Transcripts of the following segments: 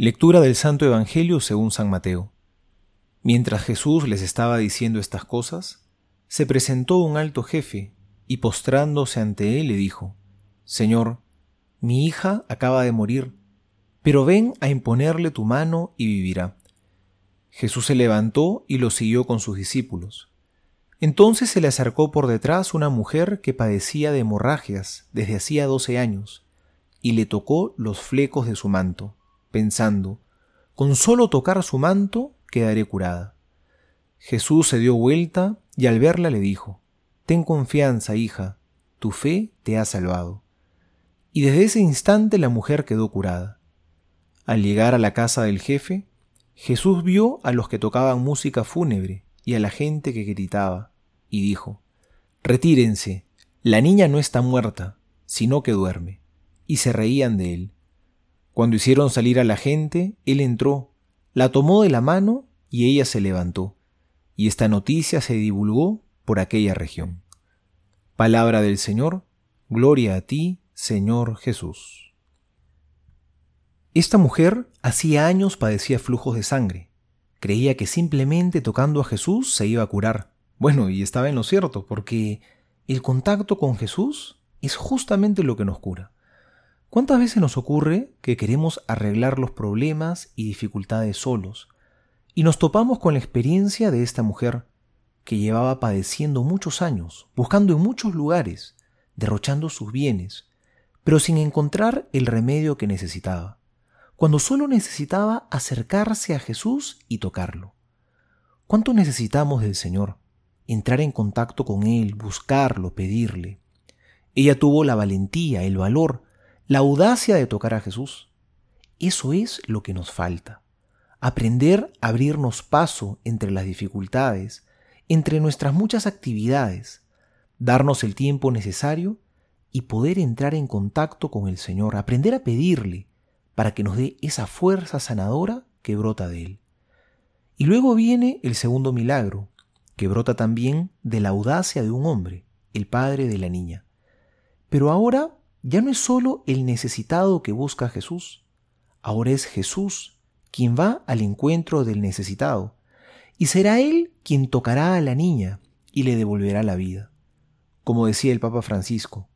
Lectura del Santo Evangelio según San Mateo. Mientras Jesús les estaba diciendo estas cosas, se presentó un alto jefe y postrándose ante él le dijo, Señor, mi hija acaba de morir, pero ven a imponerle tu mano y vivirá. Jesús se levantó y lo siguió con sus discípulos. Entonces se le acercó por detrás una mujer que padecía de hemorragias desde hacía doce años, y le tocó los flecos de su manto pensando, con solo tocar su manto quedaré curada. Jesús se dio vuelta y al verla le dijo, Ten confianza, hija, tu fe te ha salvado. Y desde ese instante la mujer quedó curada. Al llegar a la casa del jefe, Jesús vio a los que tocaban música fúnebre y a la gente que gritaba, y dijo, Retírense, la niña no está muerta, sino que duerme. Y se reían de él. Cuando hicieron salir a la gente, él entró, la tomó de la mano y ella se levantó, y esta noticia se divulgó por aquella región. Palabra del Señor, gloria a ti, Señor Jesús. Esta mujer hacía años padecía flujos de sangre. Creía que simplemente tocando a Jesús se iba a curar. Bueno, y estaba en lo cierto, porque el contacto con Jesús es justamente lo que nos cura. ¿Cuántas veces nos ocurre que queremos arreglar los problemas y dificultades solos y nos topamos con la experiencia de esta mujer que llevaba padeciendo muchos años, buscando en muchos lugares, derrochando sus bienes, pero sin encontrar el remedio que necesitaba, cuando solo necesitaba acercarse a Jesús y tocarlo? ¿Cuánto necesitamos del Señor? Entrar en contacto con Él, buscarlo, pedirle. Ella tuvo la valentía, el valor, la audacia de tocar a Jesús. Eso es lo que nos falta. Aprender a abrirnos paso entre las dificultades, entre nuestras muchas actividades, darnos el tiempo necesario y poder entrar en contacto con el Señor, aprender a pedirle para que nos dé esa fuerza sanadora que brota de Él. Y luego viene el segundo milagro, que brota también de la audacia de un hombre, el padre de la niña. Pero ahora ya no es solo el necesitado que busca a Jesús, ahora es Jesús quien va al encuentro del necesitado, y será Él quien tocará a la niña y le devolverá la vida. Como decía el Papa Francisco,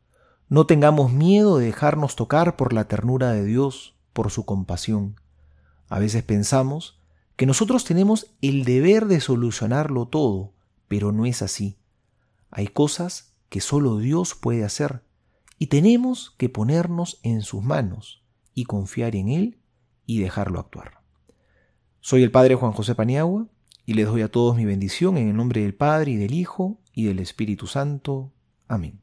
no tengamos miedo de dejarnos tocar por la ternura de Dios, por su compasión. A veces pensamos que nosotros tenemos el deber de solucionarlo todo, pero no es así. Hay cosas que solo Dios puede hacer y tenemos que ponernos en sus manos y confiar en Él y dejarlo actuar. Soy el Padre Juan José Paniagua y les doy a todos mi bendición en el nombre del Padre y del Hijo y del Espíritu Santo. Amén.